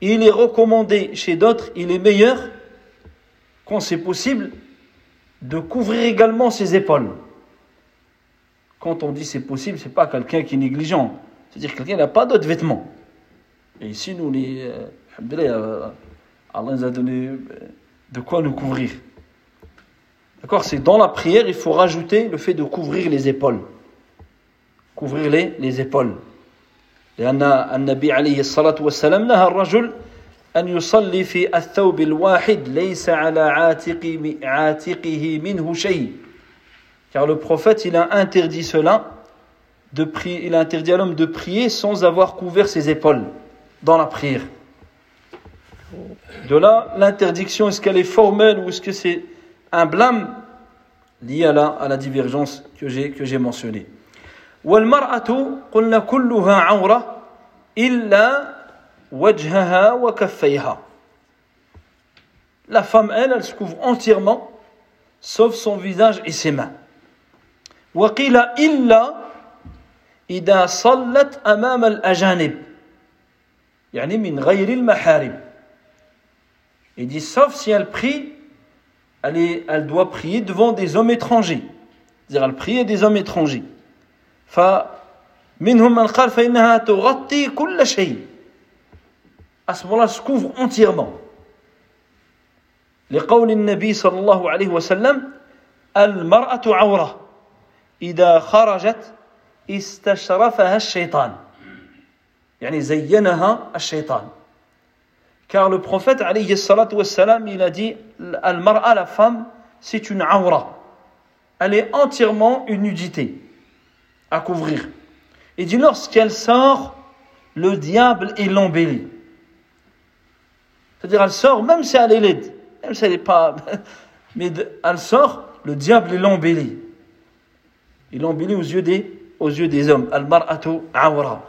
il est recommandé chez d'autres il est meilleur quand c'est possible de couvrir également ses épaules quand on dit c'est possible, c'est pas quelqu'un qui est négligent. C'est-à-dire quelqu'un qui n'a pas d'autres vêtements. Et ici, nous, les, euh, euh, Allah nous a donné euh, de quoi nous couvrir. D'accord C'est dans la prière, il faut rajouter le fait de couvrir les épaules. Couvrir les, les épaules. لأن النبي عليه الصلاة والسلام نهى الرجل أن يصلي في الثوب الواحد ليس على عاتق عاتقه منه شيء car le prophète, il a interdit cela, de prier, il a interdit à l'homme de prier sans avoir couvert ses épaules dans la prière. De là, l'interdiction, est-ce qu'elle est formelle ou est-ce que c'est un blâme lié à la, à la divergence que j'ai, que j'ai mentionnée. La femme, elle, elle se couvre entièrement, sauf son visage et ses mains. وقيل إلا إذا صلت أمام الأجانب يعني من غير المحارم Il dit sauf si elle prie, elle, est, elle doit prier devant des hommes étrangers. C'est-à-dire elle prie des hommes étrangers. فمنهم من قال فإنها تغطي كل شيء. À ce moment-là, elle se couvre entièrement. لقول النبي صلى الله عليه وسلم المرأة عورة إذا خرجت استشرفها الشيطان يعني زينها الشيطان car le prophète alayhi salatu wassalam il a dit al-mar'a la femme c'est une aura elle est entièrement une nudité à couvrir et dit lorsqu'elle sort le diable est l'embellit c'est-à-dire elle sort même si elle est laide même si elle n'est pas mais elle sort le diable est l'embellit Il l'embellit aux yeux des, aux yeux des hommes. Al-mar'atu awra.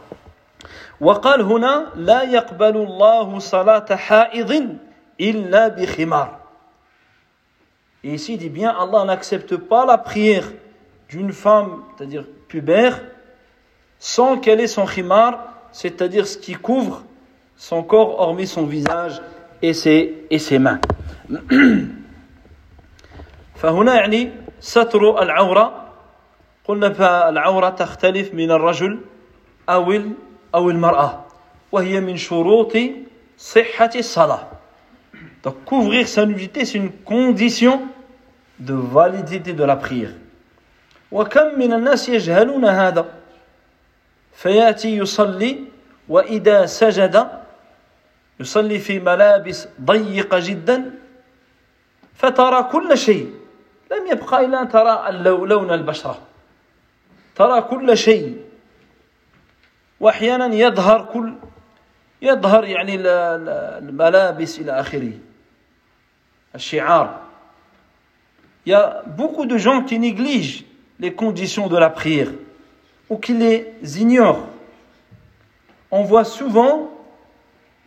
وقال هنا لا يقبل الله صلاة حائض إلا بخمار. Et ici, il dit bien, Allah n'accepte pas la prière d'une femme, c'est-à-dire pubère, sans qu'elle ait son khimar, c'est-à-dire ce qui couvre son corps, hormis son visage et ses, et ses mains. فهنا يعني ستر العورة قلنا فالعورة تختلف من الرجل أو أو المرأة وهي من شروط صحة الصلاة Donc couvrir sa nudité c'est une condition de validité de la prière. وكم من الناس يجهلون هذا فيأتي يصلي وإذا سجد يصلي في ملابس ضيقة جدا فترى كل شيء. لم يبقى إلا أن ترى لون البشرة. ترى كل شيء. واحيانا يظهر كل يظهر يعني الملابس إلى آخره. الشعار. A beaucoup de gens qui négligent les conditions de la prière ou qui les ignorent. On voit souvent,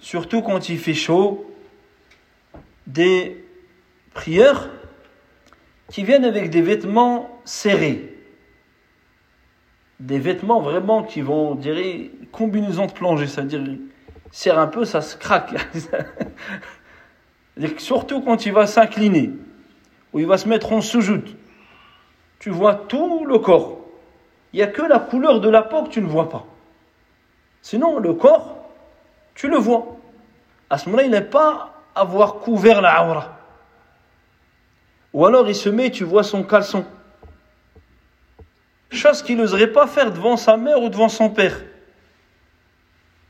surtout quand il fait chaud, des prières qui viennent avec des vêtements serrés des vêtements vraiment qui vont, on dirait, combinaison de plongée, c'est-à-dire, serre un peu, ça se craque. surtout quand il va s'incliner, ou il va se mettre en soujoute, tu vois tout le corps. il n'y a que la couleur de la peau que tu ne vois pas. Sinon, le corps, tu le vois. À ce moment-là, il n'est pas avoir couvert la aura. Ou alors il se met, tu vois son caleçon. Chose qu'il n'oserait pas faire devant sa mère ou devant son père.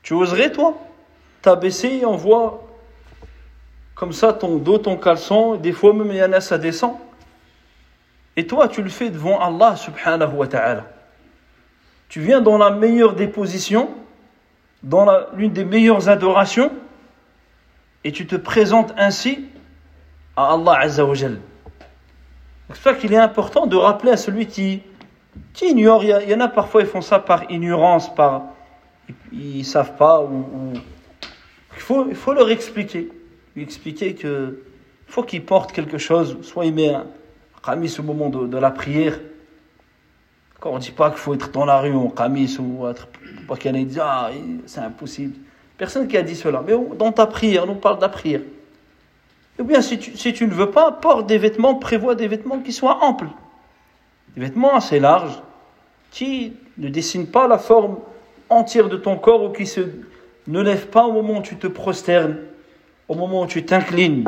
Tu oserais, toi? T'as baissé, on voit comme ça ton dos, ton caleçon, des fois même il y en ça descend. Et toi, tu le fais devant Allah subhanahu wa ta'ala. Tu viens dans la meilleure des positions, dans l'une des meilleures adorations, et tu te présentes ainsi à Allah Azza wa C'est pour ça qu'il est important de rappeler à celui qui, qui ignore, il y, en a parfois, ils font ça par ignorance, par, ils ne savent pas, il, faut, il faut leur expliquer lui expliquer que faut qu'il porte quelque chose, soit il met un kamis au moment de, la prière. On ne dit pas qu'il faut être dans la rue en kamis ou être, pas qu'il y ah c'est impossible. Personne qui a dit cela. Mais dans ta prière, on parle de la prière. Ou bien si tu, ne veux pas, porte des vêtements, prévois des vêtements qui soient amples. Des vêtements assez larges, qui ne dessinent pas la forme entière de ton corps ou qui ne lèvent pas au moment où tu te prosternes au moment où tu t'inclines.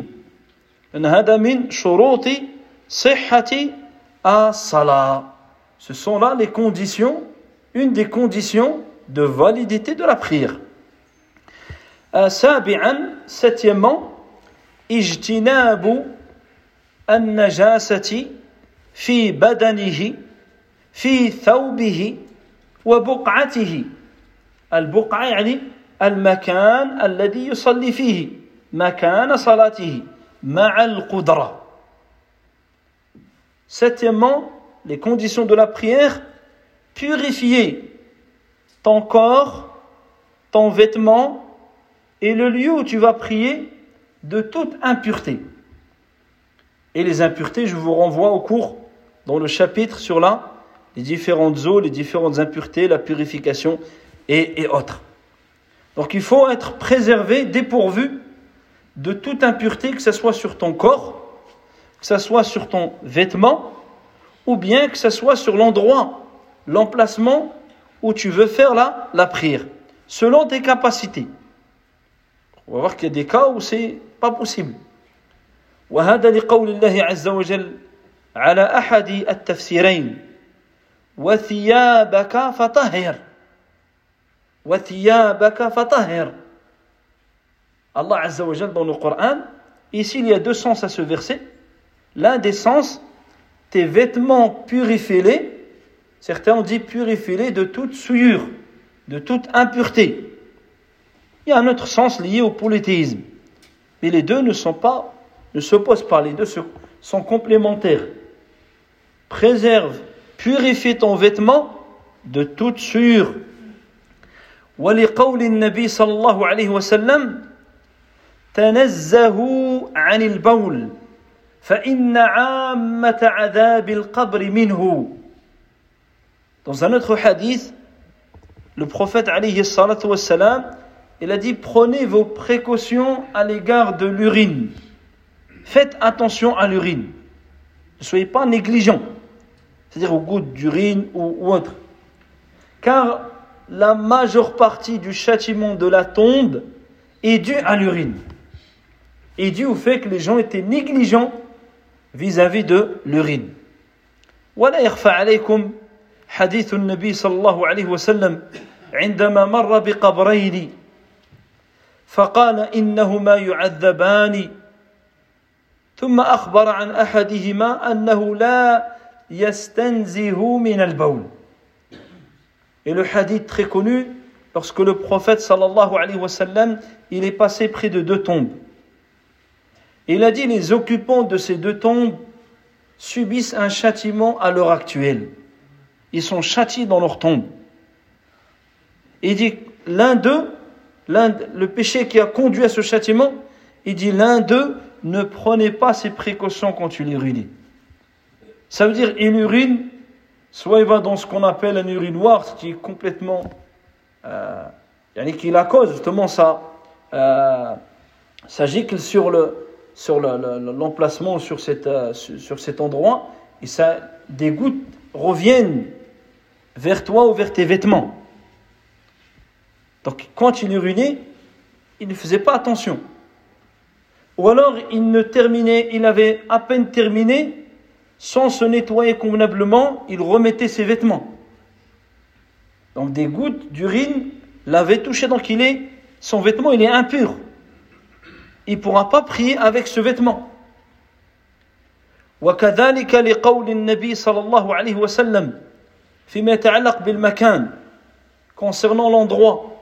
Ce sont là les conditions, une des conditions de validité de la prière. سابعا septièmement اجتناب النجاسة في بدنه في ثوبه وبقعته البقعة يعني المكان الذي يصلي فيه makana salatihi ma'al qudra. Septièmement, les conditions de la prière, purifier ton corps, ton vêtement et le lieu où tu vas prier de toute impureté. Et les impuretés, je vous renvoie au cours dans le chapitre sur la, les différentes eaux, les différentes impuretés, la purification et, et autres. Donc il faut être préservé, dépourvu de toute impureté, que ce soit sur ton corps, que ce soit sur ton vêtement, ou bien que ce soit sur l'endroit, l'emplacement où tu veux faire la, la prière, selon tes capacités. On va voir qu'il y a des cas où c'est pas possible. وهذا لقول الله عز وجل على أحد التفسيرين وثيابك فطهر وثيابك فطهر Allah Azza wa dans le Coran. Ici, il y a deux sens à ce verset. L'un des sens, tes vêtements purifie Certains ont dit purifie de toute souillure, de toute impureté. Il y a un autre sens lié au polythéisme. Mais les deux ne sont pas, ne s'opposent pas. Les deux sont complémentaires. Préserve, purifie ton vêtement de toute souillure. ولقول النبي صلى الله عليه وسلم تنزهوا عن البول فإن عامة عذاب القبر منه Dans un autre hadith, le prophète alayhi salatu wassalam, il a dit prenez vos précautions à l'égard de l'urine. Faites attention à l'urine. Ne soyez pas négligents, c'est-à-dire au goût d'urine ou, ou autre. Car la majeure partie du châtiment de la tombe est due à l'urine et dû au fait que les gens étaient négligents vis-à-vis de l'urine. ولا يخفى عليكم حديث النبي صلى الله عليه وسلم عندما مر بقبرين فقال انهما يعذبان ثم اخبر عن احدهما انه لا يستنزه من البول Et le hadith très connu, lorsque le prophète sallallahu alayhi wa sallam, il est passé près de deux tombes. Il a dit les occupants de ces deux tombes subissent un châtiment à l'heure actuelle. Ils sont châtiés dans leur tombe. Il dit l'un d'eux, le péché qui a conduit à ce châtiment, il dit l'un d'eux ne prenait pas ses précautions quand il urinait. Ça veut dire il urine, soit il va dans ce qu'on appelle un urinoir, qui est complètement, euh, qui la cause justement ça, euh, ça sur le, sur l'emplacement, sur, euh, sur cet endroit, et ça, des gouttes reviennent vers toi ou vers tes vêtements. Donc quand il urinait, il ne faisait pas attention. Ou alors il ne terminait, il avait à peine terminé, sans se nettoyer convenablement, il remettait ses vêtements. Donc des gouttes d'urine l'avaient touché, donc il est, son vêtement il est impur. Il ne pourra pas prier avec ce vêtement. وكذلك لقول النبي صلى الله عليه وسلم فيما يتعلق بالمكان concernant l'endroit.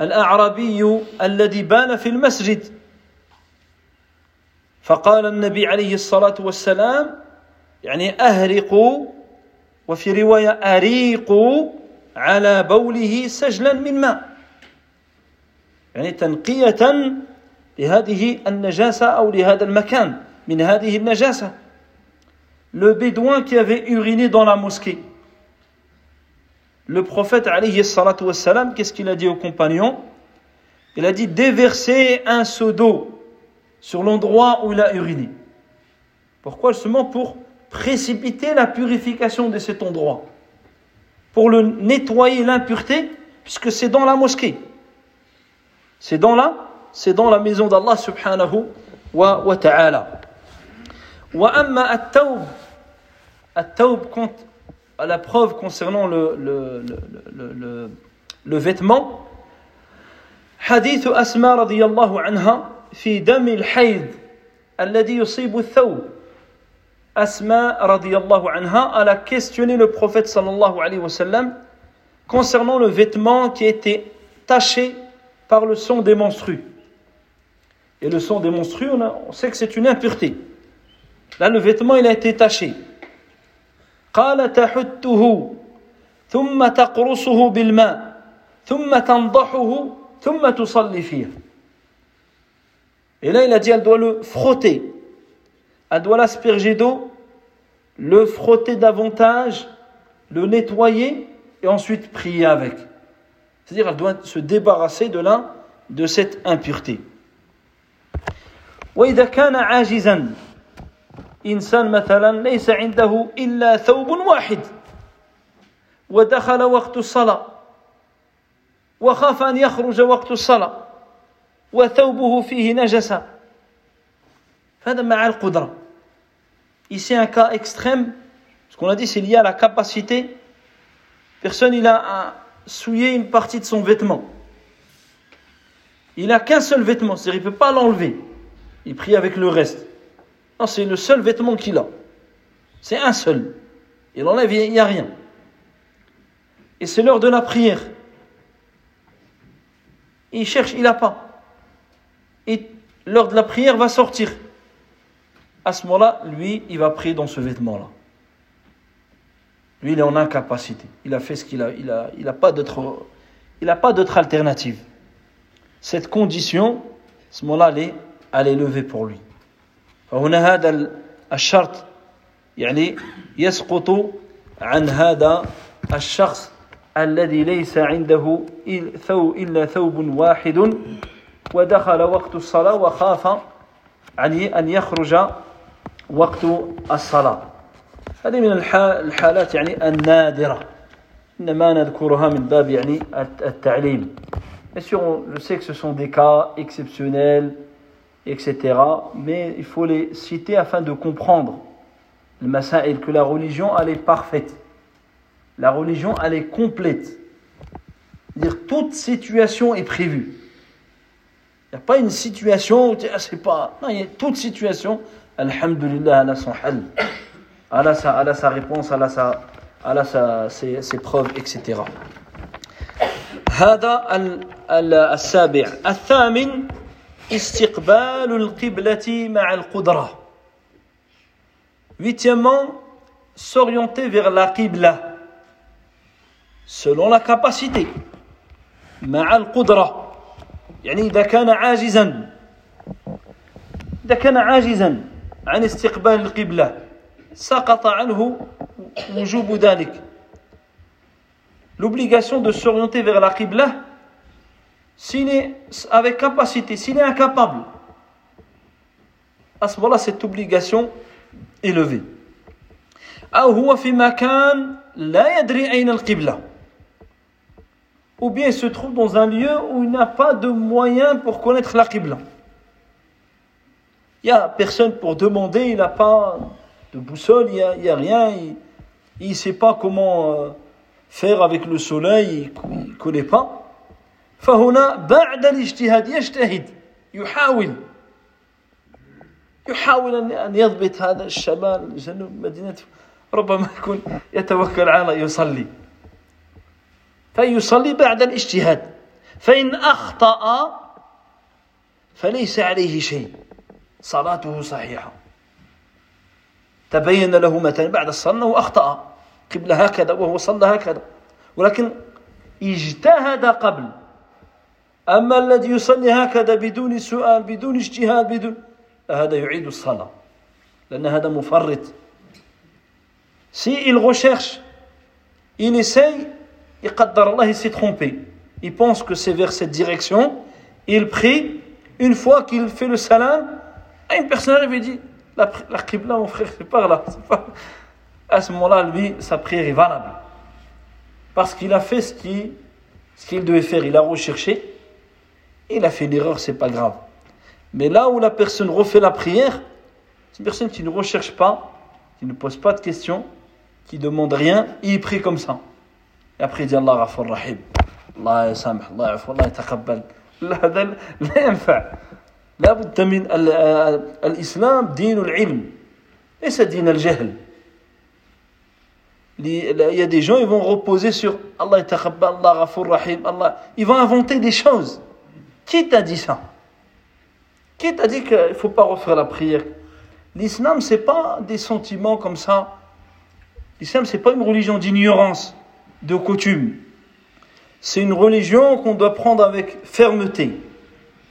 الأعرابي الذي بان في المسجد. فقال النبي عليه الصلاة والسلام يعني أهرقوا وفي رواية أريقوا على بوله سجلا من ماء. يعني تنقية لهذه النجاسة أو لهذا المكان من هذه النجاسة le bédouin qui avait uriné dans la mosquée le prophète alayhi salatu wassalam qu'est-ce qu'il a dit aux compagnons il a dit déverser un seau d'eau sur l'endroit où il a uriné pourquoi justement pour précipiter la purification de cet endroit pour le nettoyer l'impureté puisque c'est dans la mosquée c'est dans la c'est dans la maison d'Allah subhanahu wa, wa ta'ala وأما التوب التوب compte à la preuve concernant le, le, le, le, le vêtement حديث أسماء رضي الله عنها في دم الحيض الذي يصيب الثوب Asma radiallahu anha elle a questionné le prophète sallallahu alayhi wa sallam concernant le vêtement qui était taché par le sang des menstrues. Et le sang des menstrues, on, a, on sait que c'est une impureté. Là, le vêtement, il a été taché. قال تحته ثم تقرصه بالماء ثم تنضحه ثم تصلي فيه Et là, il a dit, elle doit le frotter. Elle doit l'asperger d'eau, le frotter davantage, le nettoyer et ensuite prier avec. C'est-à-dire, elle doit se débarrasser de là, de cette impureté. وإذا كان عاجزا إنسان مثلا ليس عنده إلا ثوب واحد ودخل وقت الصلاة وخاف أن يخرج وقت الصلاة وثوبه فيه نجسة هذا مع القدرة Ici, un cas extrême, ce qu'on a dit, c'est lié à la capacité. Personne, il a souillé une partie de son vêtement. Il n'a qu'un seul vêtement, c'est-à-dire il ne peut pas l'enlever. Il prie avec le reste. Non, c'est le seul vêtement qu'il a. C'est un seul. Il enlève, il n'y a rien. Et c'est l'heure de la prière. Il cherche, il n'a pas. Et l'heure de la prière va sortir. À ce moment-là, lui, il va prier dans ce vêtement-là. Lui, il est en incapacité. Il a fait ce qu'il a. Il n'a il a pas d'autre il a pas d'autre alternative. Cette condition, à ce moment-là, elle est, est levée pour lui. فهنا هذا الشرط. يعني يسقط عن هذا الشخص الذي ليس عنده إلا ثوب واحد ودخل وقت الصلاة وخاف أن يخرج وقت الصلاة. هذه من الحالات يعني النادرة. إنما نذكرها من باب يعني التعليم. Bien sûr, je sais que ce sont des cas exceptionnels, etc. Mais il faut les citer afin de comprendre le masail, que la religion, elle est parfaite. La religion, elle est complète. dire toute situation est prévue. Il n'y a pas une situation où ah, c'est pas. Non, il y a toute situation. Alhamdulillah, elle a son hal. Elle a sa, elle a sa réponse, elle a, sa, elle a sa, ses, ses preuves, etc. هذا السابع الثامن استقبال القبلة مع القدرة Huitièmement, s'orienter vers la qibla selon la capacité مع القدرة يعني إذا كان عاجزا إذا كان عاجزا عن استقبال القبلة سقط عنه وجوب ذلك l'obligation de s'orienter vers la qibla s'il est avec capacité, s'il est incapable, à ce moment-là, cette obligation est levée. Ou bien il se trouve dans un lieu où il n'a pas de moyen pour connaître la Qibla. Il n'y a personne pour demander, il n'a pas de boussole, il n'y a, rien, il ne sait pas comment euh, faire avec le soleil, il ne connaît pas. فهنا بعد الاجتهاد يجتهد يحاول. يحاول أن يضبط هذا الشمال جنوب مدينة ربما يكون يتوكل على يصلي. فيصلي بعد الاجتهاد. فإن أخطأ فليس عليه شيء. صلاته صحيحة. تبين له مثلا بعد الصلاة أنه أخطأ. قبل هكذا وهو صلى هكذا. ولكن اجتهد قبل. أما الذي يصلي هكذا بدون سؤال بدون اجتهاد بدون هذا يعيد الصلاة لأن هذا مفرط Si il recherche, il essaye, يقدر الله il s'est trompé. Il pense que c'est vers cette direction. Il prie. Une fois qu'il fait le salam, une personne arrive et dit La, la qibla, mon frère, c'est par là. Pas... À ce moment-là, lui, sa prière est valable. Parce qu'il a fait ce qu'il ce qu'il devait faire. Il a recherché. Il a fait l'erreur, c'est pas grave. Mais là où la personne refait la prière, c'est une personne qui ne recherche pas, qui ne pose pas de questions, qui demande rien, et il prie comme ça. Et après il dit Allah Ghafur Rahim. Allah يسامح الله يعفو الله يتقبل لا هذا لا ينفع لا بد من الإسلام دين العلم ليس دين الجهل il y a des gens ils vont reposer sur Allah يتقبل Allah Ghafur Rahim Allah ils vont inventer des choses qui t'a dit ça? Qui t'a dit qu'il ne faut pas refaire la prière? L'islam, ce n'est pas des sentiments comme ça. L'islam, ce n'est pas une religion d'ignorance, de coutume. C'est une religion qu'on doit prendre avec fermeté,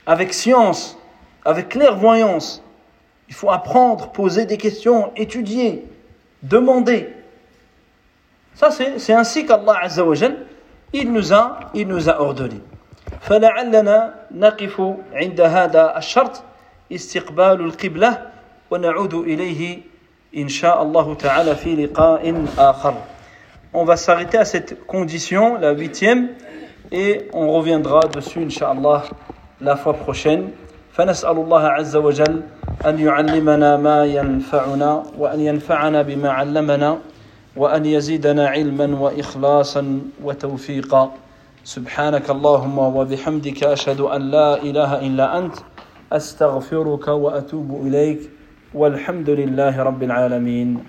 avec science, avec clairvoyance. Il faut apprendre, poser des questions, étudier, demander. Ça, c'est ainsi qu'Allah Azza wa il nous a, il nous a ordonné. فلعلنا نقف عند هذا الشرط استقبال القبلة ونعود إليه إن شاء الله تعالى في لقاء آخر On va s'arrêter à cette condition, la huitième, et on reviendra dessus, Inch'Allah, la fois prochaine. فنسأل الله عز وجل أن يعلمنا ما ينفعنا وأن ينفعنا بما علمنا وأن يزيدنا علما وإخلاصا وتوفيقا سبحانك اللهم وبحمدك أشهد أن لا إله إلا أنت أستغفرك وأتوب إليك والحمد لله رب العالمين